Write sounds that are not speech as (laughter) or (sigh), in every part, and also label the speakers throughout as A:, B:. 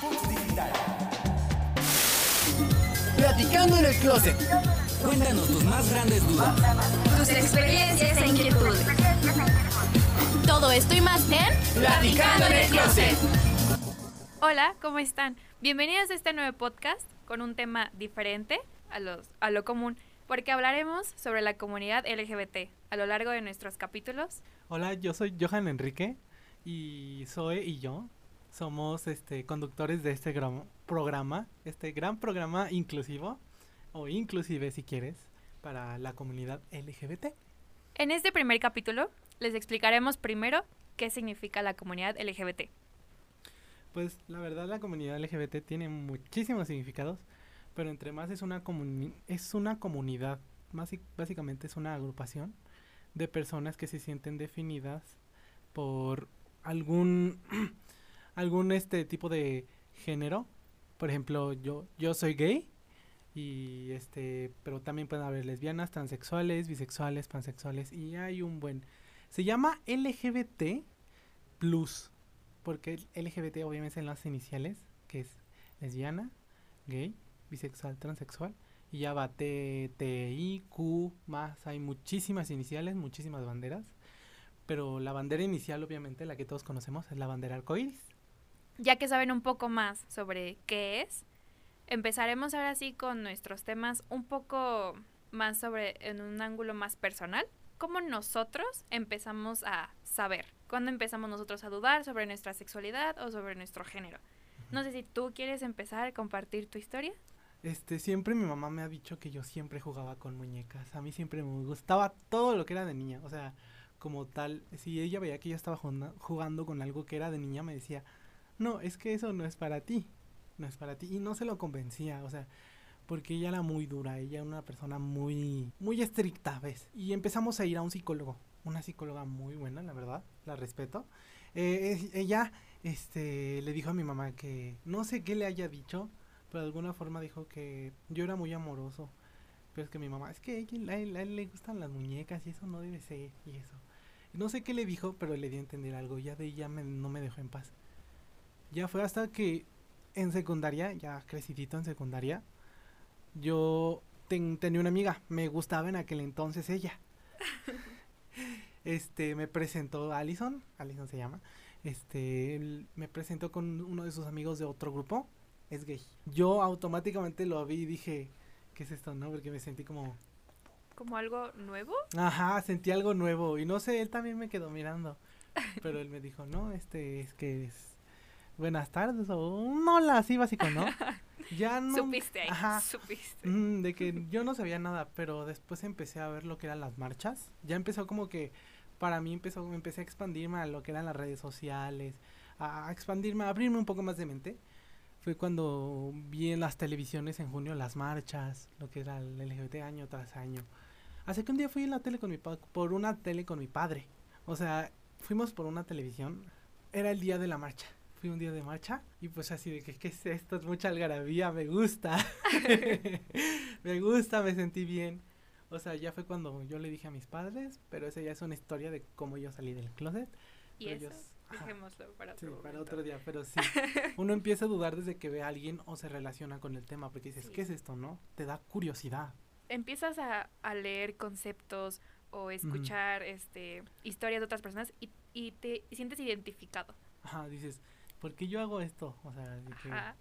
A: Digital. Platicando en el closet.
B: Cuéntanos tus más grandes dudas.
C: Tus experiencias e inquietudes. Todo esto y más en
A: Platicando en el closet.
D: Hola, ¿cómo están? Bienvenidos a este nuevo podcast con un tema diferente a, los, a lo común, porque hablaremos sobre la comunidad LGBT a lo largo de nuestros capítulos.
E: Hola, yo soy Johan Enrique y Zoe y yo somos este conductores de este gran programa, este gran programa inclusivo o inclusive si quieres para la comunidad LGBT.
D: En este primer capítulo les explicaremos primero qué significa la comunidad LGBT.
E: Pues la verdad la comunidad LGBT tiene muchísimos significados, pero entre más es una comuni es una comunidad, más básicamente es una agrupación de personas que se sienten definidas por algún (clears throat) algún este tipo de género. Por ejemplo, yo yo soy gay y este, pero también pueden haber lesbianas, transexuales, bisexuales, pansexuales y hay un buen se llama LGBT plus porque LGBT obviamente en las iniciales, que es lesbiana, gay, bisexual, transexual y ya va T, T, I, Q, más, hay muchísimas iniciales, muchísimas banderas, pero la bandera inicial obviamente, la que todos conocemos, es la bandera arcoíris.
D: Ya que saben un poco más sobre qué es, empezaremos ahora sí con nuestros temas un poco más sobre, en un ángulo más personal, cómo nosotros empezamos a saber, cuándo empezamos nosotros a dudar sobre nuestra sexualidad o sobre nuestro género. No sé si tú quieres empezar a compartir tu historia.
E: Este, siempre mi mamá me ha dicho que yo siempre jugaba con muñecas. A mí siempre me gustaba todo lo que era de niña. O sea, como tal, si ella veía que yo estaba jugando con algo que era de niña, me decía, no, es que eso no es para ti. No es para ti. Y no se lo convencía. O sea, porque ella era muy dura. Ella era una persona muy, muy estricta, ¿ves? Y empezamos a ir a un psicólogo. Una psicóloga muy buena, la verdad. La respeto. Eh, ella, este, le dijo a mi mamá que no sé qué le haya dicho pero de alguna forma dijo que yo era muy amoroso. Pero es que mi mamá, es que a él, le gustan las muñecas y eso no debe ser y eso. no sé qué le dijo, pero le dio a entender algo. Ya de ella no me dejó en paz. Ya fue hasta que en secundaria, ya crecidito en secundaria, yo tenía una amiga, me gustaba en aquel entonces ella. (laughs) este, me presentó a Allison, Allison se llama. Este, me presentó con uno de sus amigos de otro grupo es gay. Yo automáticamente lo vi y dije, ¿qué es esto, no? Porque me sentí como...
D: ¿Como algo nuevo?
E: Ajá, sentí algo nuevo. Y no sé, él también me quedó mirando. Pero él me dijo, no, este, es que es... Buenas tardes o un hola, así básico, ¿no? (laughs)
D: Ya no... Supiste ahí, ajá, supiste.
E: Mm, de que (laughs) yo no sabía nada, pero después empecé a ver lo que eran las marchas. Ya empezó como que, para mí empezó, empecé a expandirme a lo que eran las redes sociales, a expandirme, a abrirme un poco más de mente fue cuando vi en las televisiones en junio las marchas, lo que era el LGBT año tras año. Hace que un día fui en la tele con mi por una tele con mi padre. O sea, fuimos por una televisión. Era el día de la marcha. Fui un día de marcha y pues así de que, ¿qué es esto? Es mucha algarabía, me gusta. (laughs) (laughs) me gusta, me sentí bien. O sea, ya fue cuando yo le dije a mis padres, pero esa ya es una historia de cómo yo salí del closet.
D: ¿Y eso? Dejémoslo para otro,
E: sí, para otro día, pero sí. (laughs) Uno empieza a dudar desde que ve a alguien o se relaciona con el tema, porque dices, ¿qué es esto, no? Te da curiosidad.
D: Empiezas a, a leer conceptos o escuchar este historias de otras personas y, y te sientes identificado.
E: Ajá, dices, ¿por qué yo hago esto? O sea,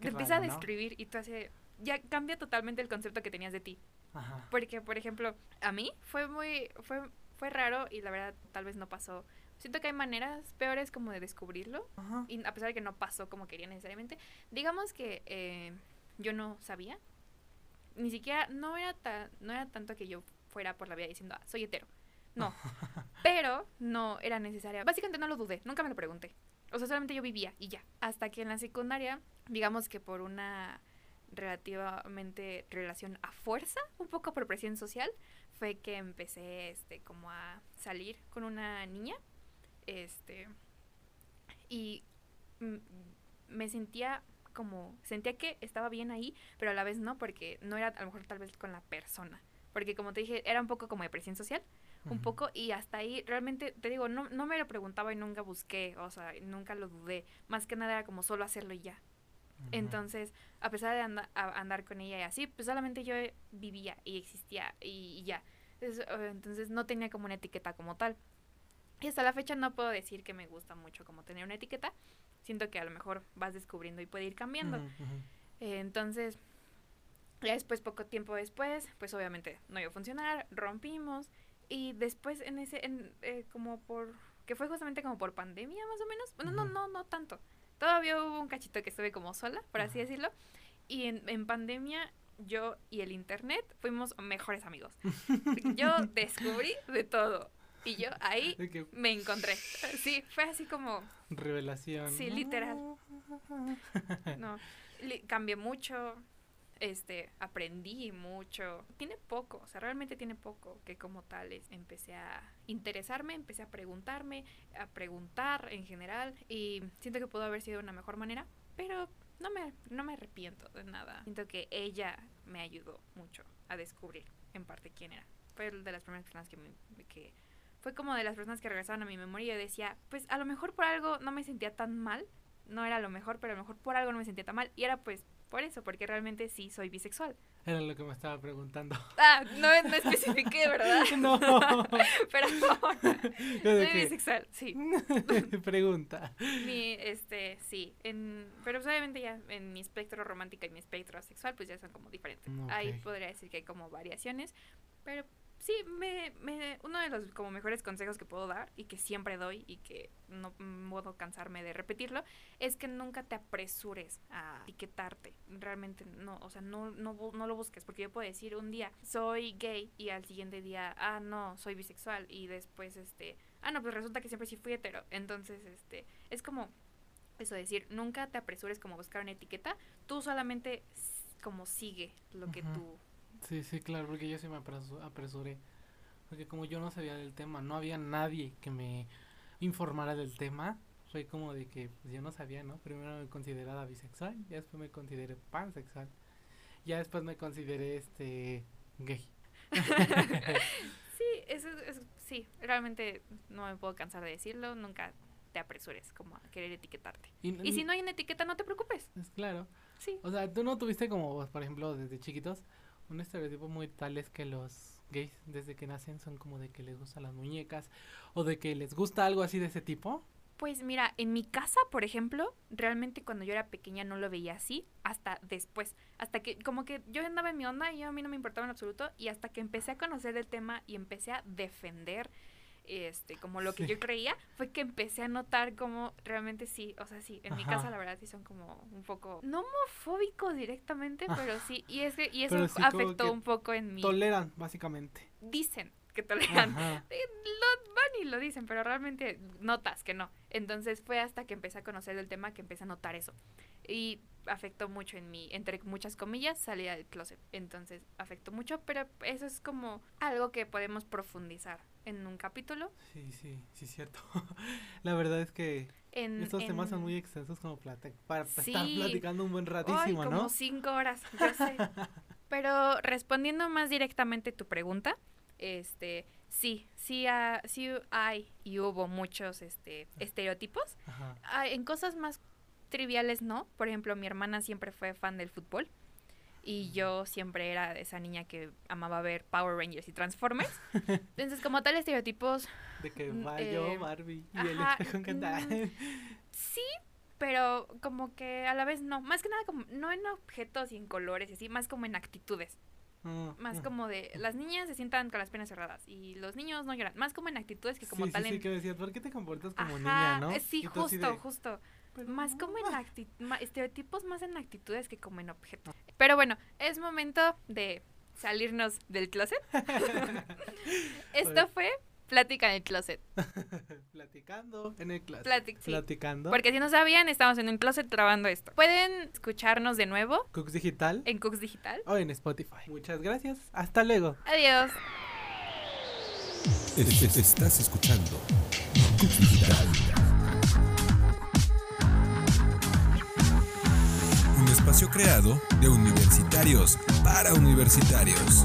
D: te empieza a describir y tú hace ya cambia totalmente el concepto que tenías de ti. Ajá. Porque por ejemplo, a mí fue muy fue fue raro y la verdad tal vez no pasó Siento que hay maneras peores como de descubrirlo. Y a pesar de que no pasó como quería necesariamente. Digamos que eh, yo no sabía. Ni siquiera, no era, no era tanto que yo fuera por la vida diciendo, ah, soy hetero. No. (laughs) Pero no era necesaria. Básicamente no lo dudé, nunca me lo pregunté. O sea, solamente yo vivía y ya. Hasta que en la secundaria, digamos que por una relativamente relación a fuerza, un poco por presión social, fue que empecé este como a salir con una niña este. Y me sentía como. Sentía que estaba bien ahí, pero a la vez no, porque no era a lo mejor tal vez con la persona. Porque como te dije, era un poco como depresión social. Un poco, y hasta ahí realmente, te digo, no, no me lo preguntaba y nunca busqué, o sea, nunca lo dudé. Más que nada era como solo hacerlo y ya. Entonces, a pesar de andar con ella y así, pues solamente yo vivía y existía y, ya. Entonces, no tenía como una etiqueta como tal. Y hasta la fecha no puedo decir que me gusta mucho como tener una etiqueta. Siento que a lo mejor vas descubriendo y puede ir cambiando. Eh, entonces, ya después, poco tiempo después, pues obviamente no iba a funcionar, rompimos. Y después en ese, en, eh, como por, que fue justamente como por pandemia más o menos. Bueno, no, no, no tanto. Todavía hubo un cachito que estuve como sola, por así decirlo. Y en, en pandemia yo y el internet fuimos mejores amigos. (laughs) yo descubrí de todo. Y yo ahí me encontré. Sí, fue así como...
E: Revelación.
D: Sí, literal. (laughs) No, cambié mucho, este, aprendí mucho. Tiene poco, o sea, realmente tiene poco que como tales empecé a interesarme, empecé a preguntarme, a preguntar en general y siento que pudo haber sido una mejor manera, pero no me, no me arrepiento de nada. Siento que ella me ayudó mucho a descubrir en parte quién era. Fue de las primeras personas que, que fue como de las personas que regresaban a mi memoria y decía, pues a lo mejor por algo no me sentía tan mal, no era lo mejor, pero a lo mejor por algo no me sentía tan mal y era pues por eso, porque realmente sí soy bisexual.
E: Era lo que me estaba preguntando. (laughs)
D: Ah, no, no especifiqué, ¿verdad? (laughs)
E: No. (laughs)
D: Pero soy bisexual, sí.
E: Pregunta.
D: Mi, este, sí. En, pero pues, obviamente ya en mi espectro romántico y mi espectro sexual, pues ya son como diferentes. Ahí podría decir que hay como variaciones, pero sí, me, me, uno de los como mejores consejos que puedo dar y que siempre doy y que no puedo cansarme de repetirlo es que nunca te apresures a etiquetarte. Realmente no, o sea, no, no, no lo busques porque yo puedo decir un día soy gay y al siguiente día, ah, no, soy bisexual y después, este, ah, no, pues resulta que siempre sí fui hetero. Entonces, este, es como eso decir, nunca te apresures como buscar una etiqueta, tú solamente como sigue lo que tú
E: Sí, sí, claro, porque yo sí me apresuré. Porque como yo no sabía del tema, no había nadie que me informara del tema. Fue como de que pues, yo no sabía, ¿no? Primero me consideraba bisexual, ya después me consideré pansexual. Ya después me consideré este gay.
D: sí, eso es, sí, realmente no me puedo cansar de decirlo, nunca te apresures como a querer etiquetarte. Y, y si no hay una etiqueta, no te preocupes.
E: Es claro.
D: Sí.
E: O sea, tú no tuviste como, por ejemplo, desde chiquitos, un estereotipo muy tal es que los gays desde que nacen son como de que les gustan las muñecas o de que les gusta algo así de ese tipo.
D: Pues mira, en mi casa, por ejemplo, realmente cuando yo era pequeña no lo veía así, hasta después, hasta que como que yo andaba en mi onda y a mí no me importaba en absoluto y hasta que empecé a conocer el tema y empecé a defender este, como lo que yo creía, fue que empecé a notar como realmente sí, o sea, sí, en mi casa la verdad sí son como un poco, no homofóbicos directamente, pero sí, y, ese, y eso afectó un poco en mi...
E: Toleran, básicamente.
D: Dicen que toleran. (laughs) Lo van y lo dicen, pero realmente notas que no. Entonces fue hasta que empecé a conocer el tema que empecé a notar eso. Y afectó mucho en mí, entre muchas comillas, salía del closet. Entonces afectó mucho, pero eso es como algo que podemos profundizar en un capítulo.
E: Sí, sí, sí, cierto. (laughs) La verdad es que estos temas son muy extensos como plata, para estar platicando un buen ratísimo,
D: Ay,
E: como
D: Como cinco horas, yo sé. (laughs) Pero respondiendo más directamente tu pregunta, este, sí, sí, sí hay y hubo muchos este, estereotipos. en cosas más triviales no. Por ejemplo, mi hermana siempre fue fan del fútbol. Y yo siempre era esa niña que amaba ver Power Rangers y Transformers. (laughs) Entonces, como tal, estereotipos.
E: De que mm, va yo, eh, Barbie y el espejo mm,
D: Sí, pero como que a la vez no. Más que nada, como no en objetos y en colores y así, más como en actitudes. Ah, más ah. como de las niñas se sientan con las piernas cerradas y los niños no lloran. Más como en actitudes que como tal.
E: Sí, que decías, ¿por qué te comportas como niña, no?
D: Sí, justo, justo más como en (laughs) estereotipos más en actitudes que como en objetos. Pero bueno, es momento de salirnos del closet. (laughs) Esto fue Plática en el closet. (laughs)
E: Platicando en el closet.
D: Platicando. Porque si no sabían, estamos en un closet grabando esto. Pueden escucharnos de nuevo.
E: Cooks Digital.
D: En Cooks Digital.
E: O en Spotify. Muchas gracias. Hasta luego.
D: Adiós.
F: Estás escuchando Cooks Digital. Espacio creado de universitarios para universitarios.